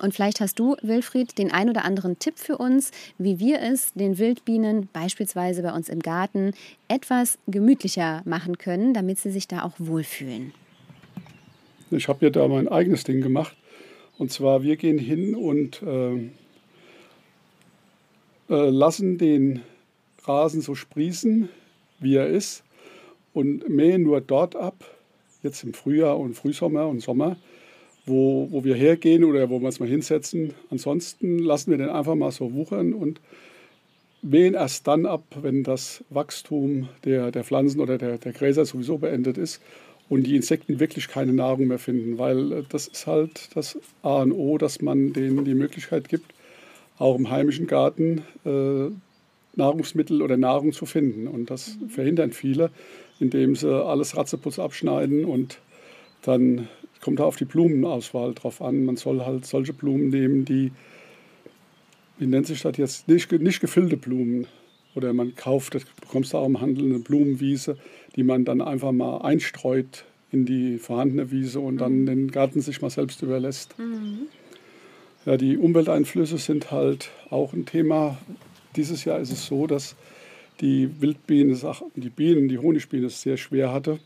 Und vielleicht hast du, Wilfried, den ein oder anderen Tipp für uns, wie wir es den Wildbienen beispielsweise bei uns im Garten etwas gemütlicher machen können, damit sie sich da auch wohlfühlen. Ich habe ja da mein eigenes Ding gemacht. Und zwar, wir gehen hin und äh, äh, lassen den Rasen so sprießen, wie er ist, und mähen nur dort ab, jetzt im Frühjahr und Frühsommer und Sommer, wo, wo wir hergehen oder wo wir es mal hinsetzen. Ansonsten lassen wir den einfach mal so wuchern und mähen erst dann ab, wenn das Wachstum der, der Pflanzen oder der, der Gräser sowieso beendet ist und die Insekten wirklich keine Nahrung mehr finden, weil äh, das ist halt das A und O, dass man denen die Möglichkeit gibt, auch im heimischen Garten äh, Nahrungsmittel oder Nahrung zu finden. Und das verhindern viele, indem sie alles Ratzeputz abschneiden und dann kommt da auf die Blumenauswahl drauf an. Man soll halt solche Blumen nehmen, die, wie nennt sich das jetzt, nicht, nicht gefüllte Blumen. Oder man kauft, das bekommst du auch im Handel, eine Blumenwiese, die man dann einfach mal einstreut in die vorhandene Wiese und dann mhm. den Garten sich mal selbst überlässt. Mhm. Ja, die Umwelteinflüsse sind halt auch ein Thema. Dieses Jahr ist es so, dass die Wildbiene, die Bienen, die Honigbiene es sehr schwer hatte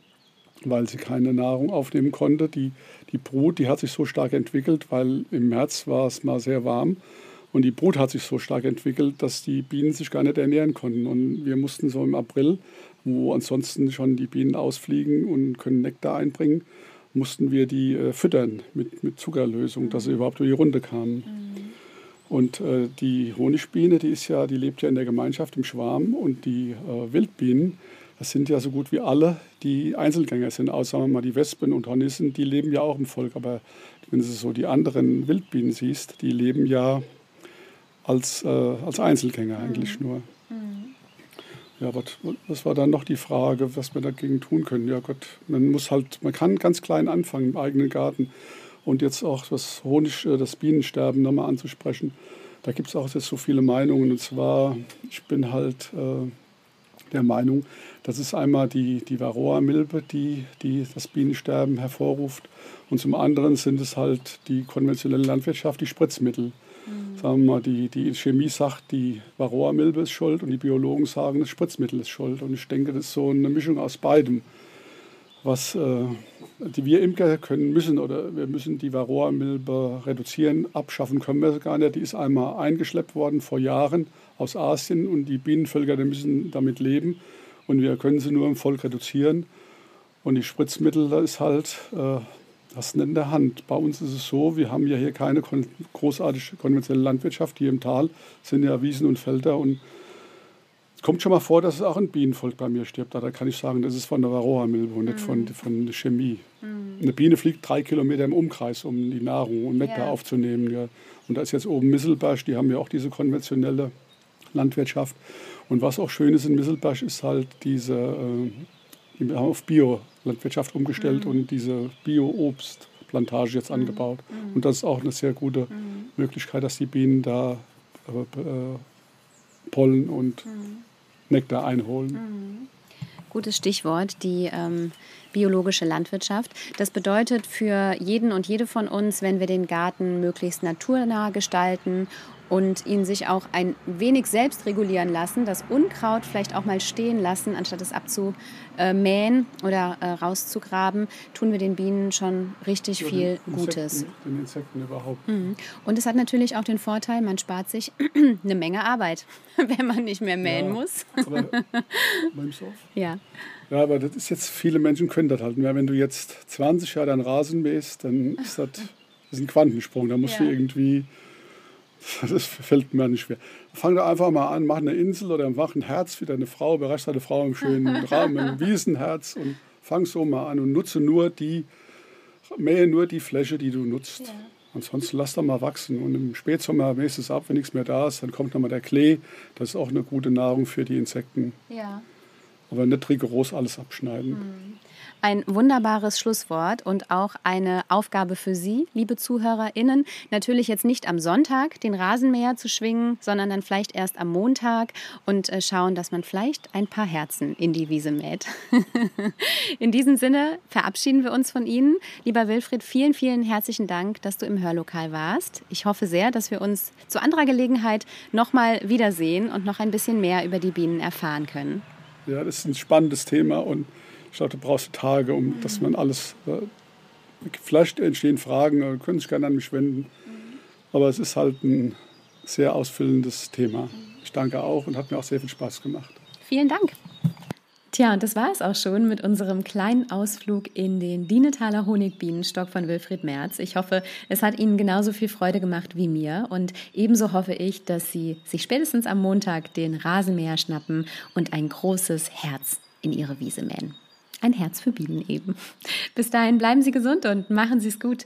weil sie keine Nahrung aufnehmen konnte. Die, die Brut, die hat sich so stark entwickelt, weil im März war es mal sehr warm. Und die Brut hat sich so stark entwickelt, dass die Bienen sich gar nicht ernähren konnten. Und wir mussten so im April, wo ansonsten schon die Bienen ausfliegen und können Nektar einbringen, mussten wir die äh, füttern mit, mit Zuckerlösung, dass sie überhaupt über die Runde kamen. Mhm. Und äh, die Honigbiene, die ist ja, die lebt ja in der Gemeinschaft im Schwarm und die äh, Wildbienen, das sind ja so gut wie alle, die Einzelgänger sind, außer mal die Wespen und Hornissen, die leben ja auch im Volk. Aber wenn du so die anderen Wildbienen siehst, die leben ja als, äh, als Einzelgänger eigentlich mhm. nur. Mhm. Ja, was, was war dann noch die Frage, was wir dagegen tun können? Ja Gott, man muss halt, man kann ganz klein anfangen im eigenen Garten und jetzt auch das Honig, äh, das Bienensterben nochmal anzusprechen. Da gibt es auch jetzt so viele Meinungen. Und zwar, ich bin halt äh, der Meinung, das ist einmal die, die Varroa-Milbe, die, die das Bienensterben hervorruft. Und zum anderen sind es halt die konventionelle Landwirtschaft, die Spritzmittel. Mhm. Sagen wir mal, die, die Chemie sagt, die Varroa-Milbe ist schuld und die Biologen sagen, das Spritzmittel ist schuld. Und ich denke, das ist so eine Mischung aus beidem. Was äh, die wir Imker können müssen oder wir müssen die Varroa-Milbe reduzieren. Abschaffen können wir gar nicht. Die ist einmal eingeschleppt worden vor Jahren aus Asien und die Bienenvölker die müssen damit leben und wir können sie nur im Volk reduzieren. Und die Spritzmittel, da ist halt äh, das in der Hand. Bei uns ist es so, wir haben ja hier keine kon großartige konventionelle Landwirtschaft. Hier im Tal sind ja Wiesen und Felder und kommt schon mal vor, dass es auch ein Bienenvolk bei mir stirbt. Da kann ich sagen, das ist von der Varroa-Milbe und nicht von, mhm. von der Chemie. Mhm. Eine Biene fliegt drei Kilometer im Umkreis, um die Nahrung und Nektar ja. aufzunehmen. Ja. Und da ist jetzt oben Misselberg, die haben ja auch diese konventionelle Landwirtschaft. Und was auch schön ist in Misselberg, ist halt diese, äh, wir haben auf Bio-Landwirtschaft umgestellt mhm. und diese Bio-Obstplantage jetzt mhm. angebaut. Mhm. Und das ist auch eine sehr gute mhm. Möglichkeit, dass die Bienen da äh, äh Pollen und. Nektar einholen. Mhm. Gutes Stichwort, die ähm, biologische Landwirtschaft. Das bedeutet für jeden und jede von uns, wenn wir den Garten möglichst naturnah gestalten und ihn sich auch ein wenig selbst regulieren lassen, das Unkraut vielleicht auch mal stehen lassen, anstatt es abzumähen oder äh, rauszugraben, tun wir den Bienen schon richtig ja, viel den Gutes. Insekten, den Insekten überhaupt. Mhm. Und es hat natürlich auch den Vorteil, man spart sich eine Menge Arbeit, wenn man nicht mehr mähen ja, muss. aber, ja. Ja, aber das ist jetzt, viele Menschen können das halt. Wenn du jetzt 20 Jahre deinen Rasen mähst, dann ist das, das ist ein Quantensprung. Da musst ja. du irgendwie Das fällt mir nicht schwer. Fang da einfach mal an, mach eine Insel oder mach ein Herz für deine Frau, überrasch deine Frau im schönen Raum, ein Wiesenherz und fang so mal an und nutze nur die, mähe nur die Fläche, die du nutzt. Ja. Ansonsten lass doch mal wachsen. Und im Spätsommer mähst es ab, wenn nichts mehr da ist, dann kommt nochmal der Klee. Das ist auch eine gute Nahrung für die Insekten. Ja. Aber nicht rigoros alles abschneiden. Mhm ein wunderbares Schlusswort und auch eine Aufgabe für Sie, liebe ZuhörerInnen. Natürlich jetzt nicht am Sonntag den Rasenmäher zu schwingen, sondern dann vielleicht erst am Montag und äh, schauen, dass man vielleicht ein paar Herzen in die Wiese mäht. in diesem Sinne verabschieden wir uns von Ihnen. Lieber Wilfried, vielen, vielen herzlichen Dank, dass du im Hörlokal warst. Ich hoffe sehr, dass wir uns zu anderer Gelegenheit nochmal wiedersehen und noch ein bisschen mehr über die Bienen erfahren können. Ja, das ist ein spannendes Thema und ich du brauchst Tage, um dass man alles. Äh, vielleicht entstehen Fragen, können sich gerne an mich wenden. Aber es ist halt ein sehr ausfüllendes Thema. Ich danke auch und hat mir auch sehr viel Spaß gemacht. Vielen Dank. Tja, und das war es auch schon mit unserem kleinen Ausflug in den Dienetaler Honigbienenstock von Wilfried Merz. Ich hoffe, es hat Ihnen genauso viel Freude gemacht wie mir. Und ebenso hoffe ich, dass Sie sich spätestens am Montag den Rasenmäher schnappen und ein großes Herz in Ihre Wiese mähen ein Herz für Bienen eben. Bis dahin bleiben Sie gesund und machen Sie es gut.